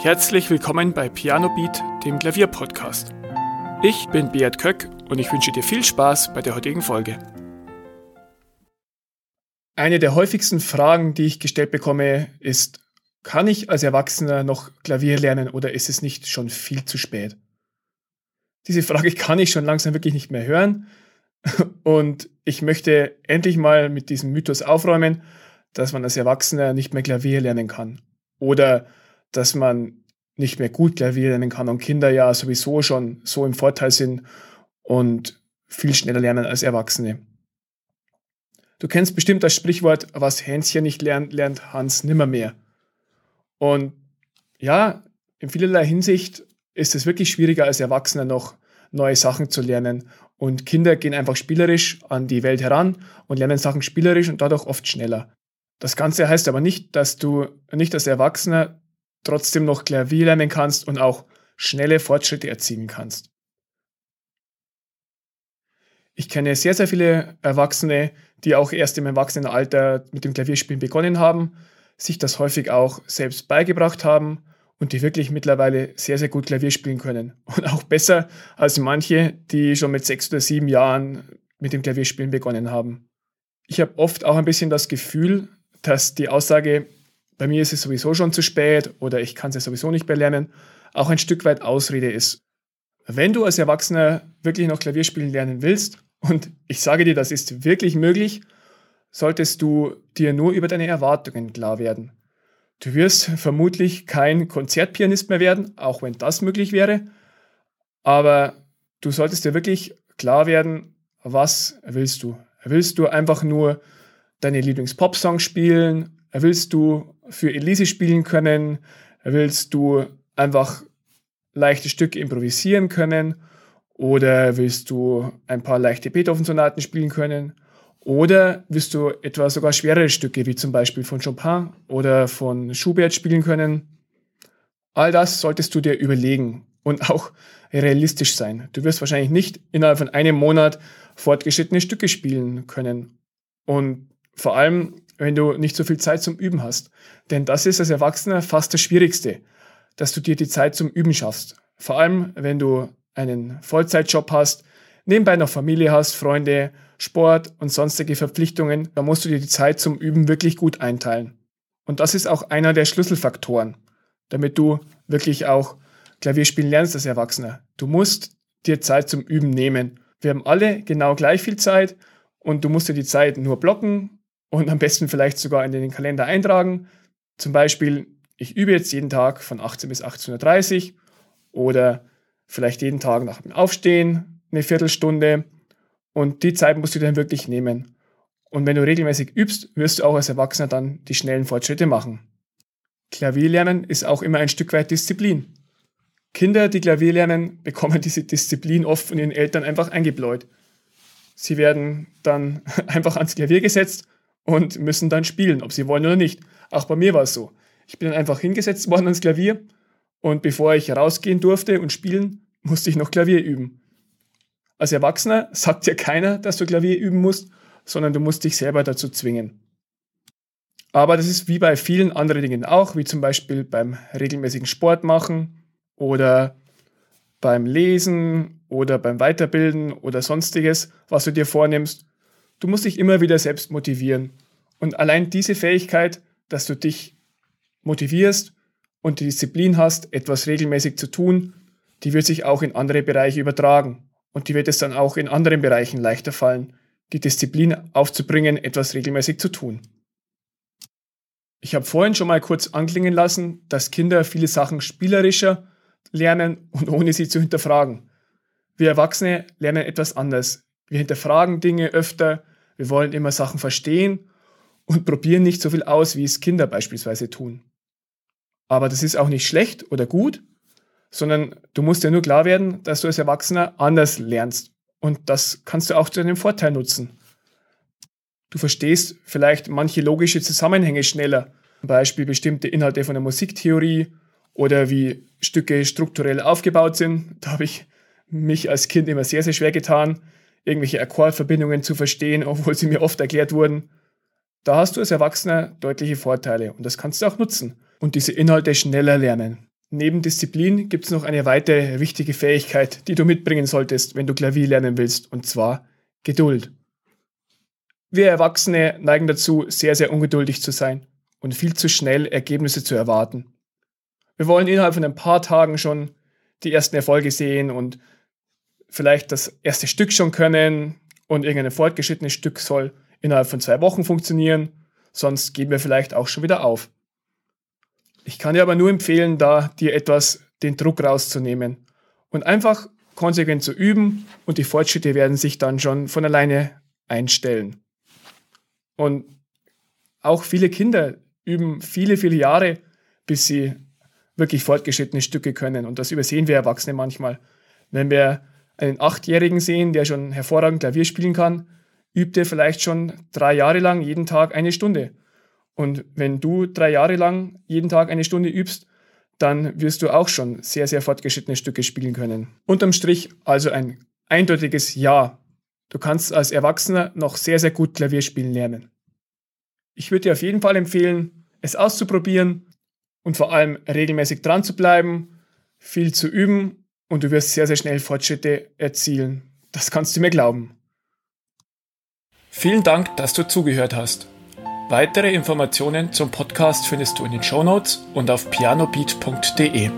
Herzlich willkommen bei Piano Beat, dem Klavierpodcast. Ich bin Beat Köck und ich wünsche dir viel Spaß bei der heutigen Folge. Eine der häufigsten Fragen, die ich gestellt bekomme, ist, kann ich als Erwachsener noch Klavier lernen oder ist es nicht schon viel zu spät? Diese Frage kann ich schon langsam wirklich nicht mehr hören und ich möchte endlich mal mit diesem Mythos aufräumen, dass man als Erwachsener nicht mehr Klavier lernen kann oder dass man nicht mehr gut Klavier lernen kann und Kinder ja sowieso schon so im Vorteil sind und viel schneller lernen als Erwachsene. Du kennst bestimmt das Sprichwort, was Hänschen nicht lernt, lernt Hans nimmermehr. Und ja, in vielerlei Hinsicht ist es wirklich schwieriger als Erwachsener noch neue Sachen zu lernen. Und Kinder gehen einfach spielerisch an die Welt heran und lernen Sachen spielerisch und dadurch oft schneller. Das Ganze heißt aber nicht, dass du nicht als Erwachsener trotzdem noch Klavier lernen kannst und auch schnelle Fortschritte erzielen kannst. Ich kenne sehr, sehr viele Erwachsene, die auch erst im Erwachsenenalter mit dem Klavierspielen begonnen haben, sich das häufig auch selbst beigebracht haben und die wirklich mittlerweile sehr, sehr gut Klavier spielen können. Und auch besser als manche, die schon mit sechs oder sieben Jahren mit dem Klavierspielen begonnen haben. Ich habe oft auch ein bisschen das Gefühl, dass die Aussage, bei mir ist es sowieso schon zu spät oder ich kann es ja sowieso nicht mehr lernen, auch ein Stück weit Ausrede ist. Wenn du als Erwachsener wirklich noch Klavier spielen lernen willst, und ich sage dir, das ist wirklich möglich, solltest du dir nur über deine Erwartungen klar werden. Du wirst vermutlich kein Konzertpianist mehr werden, auch wenn das möglich wäre, aber du solltest dir wirklich klar werden, was willst du? Willst du einfach nur deine Lieblings-Pop-Songs spielen? Willst du für Elise spielen können? Willst du einfach leichte Stücke improvisieren können? Oder willst du ein paar leichte Beethoven-Sonaten spielen können? Oder willst du etwa sogar schwerere Stücke wie zum Beispiel von Chopin oder von Schubert spielen können? All das solltest du dir überlegen und auch realistisch sein. Du wirst wahrscheinlich nicht innerhalb von einem Monat fortgeschrittene Stücke spielen können. Und vor allem, wenn du nicht so viel Zeit zum Üben hast. Denn das ist als Erwachsener fast das Schwierigste, dass du dir die Zeit zum Üben schaffst. Vor allem, wenn du einen Vollzeitjob hast, nebenbei noch Familie hast, Freunde, Sport und sonstige Verpflichtungen, da musst du dir die Zeit zum Üben wirklich gut einteilen. Und das ist auch einer der Schlüsselfaktoren, damit du wirklich auch Klavier spielen lernst als Erwachsener. Du musst dir Zeit zum Üben nehmen. Wir haben alle genau gleich viel Zeit und du musst dir die Zeit nur blocken und am besten vielleicht sogar in den Kalender eintragen. Zum Beispiel, ich übe jetzt jeden Tag von 18 bis 18.30 Uhr oder vielleicht jeden Tag nach dem Aufstehen eine Viertelstunde und die Zeit musst du dann wirklich nehmen. Und wenn du regelmäßig übst, wirst du auch als Erwachsener dann die schnellen Fortschritte machen. Klavier lernen ist auch immer ein Stück weit Disziplin. Kinder, die Klavier lernen, bekommen diese Disziplin oft von ihren Eltern einfach eingebläut. Sie werden dann einfach ans Klavier gesetzt und müssen dann spielen, ob sie wollen oder nicht. Auch bei mir war es so. Ich bin dann einfach hingesetzt worden ans Klavier und bevor ich rausgehen durfte und spielen, musste ich noch Klavier üben. Als Erwachsener sagt dir keiner, dass du Klavier üben musst, sondern du musst dich selber dazu zwingen. Aber das ist wie bei vielen anderen Dingen auch, wie zum Beispiel beim regelmäßigen Sport machen oder beim Lesen oder beim Weiterbilden oder sonstiges, was du dir vornimmst. Du musst dich immer wieder selbst motivieren. Und allein diese Fähigkeit, dass du dich motivierst und die Disziplin hast, etwas regelmäßig zu tun, die wird sich auch in andere Bereiche übertragen. Und die wird es dann auch in anderen Bereichen leichter fallen, die Disziplin aufzubringen, etwas regelmäßig zu tun. Ich habe vorhin schon mal kurz anklingen lassen, dass Kinder viele Sachen spielerischer lernen und ohne sie zu hinterfragen. Wir Erwachsene lernen etwas anders. Wir hinterfragen Dinge öfter, wir wollen immer Sachen verstehen und probieren nicht so viel aus, wie es Kinder beispielsweise tun. Aber das ist auch nicht schlecht oder gut, sondern du musst dir nur klar werden, dass du als Erwachsener anders lernst. Und das kannst du auch zu deinem Vorteil nutzen. Du verstehst vielleicht manche logische Zusammenhänge schneller, zum Beispiel bestimmte Inhalte von der Musiktheorie oder wie Stücke strukturell aufgebaut sind. Da habe ich mich als Kind immer sehr, sehr schwer getan, irgendwelche Akkordverbindungen zu verstehen, obwohl sie mir oft erklärt wurden. Da hast du als Erwachsener deutliche Vorteile und das kannst du auch nutzen und diese Inhalte schneller lernen. Neben Disziplin gibt es noch eine weitere wichtige Fähigkeit, die du mitbringen solltest, wenn du Klavier lernen willst, und zwar Geduld. Wir Erwachsene neigen dazu, sehr, sehr ungeduldig zu sein und viel zu schnell Ergebnisse zu erwarten. Wir wollen innerhalb von ein paar Tagen schon die ersten Erfolge sehen und vielleicht das erste Stück schon können und irgendein fortgeschrittenes Stück soll innerhalb von zwei Wochen funktionieren, sonst geben wir vielleicht auch schon wieder auf. Ich kann dir aber nur empfehlen, da dir etwas den Druck rauszunehmen und einfach konsequent zu üben und die Fortschritte werden sich dann schon von alleine einstellen. Und auch viele Kinder üben viele, viele Jahre, bis sie wirklich fortgeschrittene Stücke können. Und das übersehen wir Erwachsene manchmal. Wenn wir einen Achtjährigen sehen, der schon hervorragend Klavier spielen kann, übt er vielleicht schon drei Jahre lang jeden Tag eine Stunde. Und wenn du drei Jahre lang jeden Tag eine Stunde übst, dann wirst du auch schon sehr, sehr fortgeschrittene Stücke spielen können. Unterm Strich also ein eindeutiges Ja. Du kannst als Erwachsener noch sehr, sehr gut Klavier spielen lernen. Ich würde dir auf jeden Fall empfehlen, es auszuprobieren und vor allem regelmäßig dran zu bleiben, viel zu üben und du wirst sehr, sehr schnell Fortschritte erzielen. Das kannst du mir glauben. Vielen Dank, dass du zugehört hast. Weitere Informationen zum Podcast findest du in den Show Notes und auf pianobeat.de.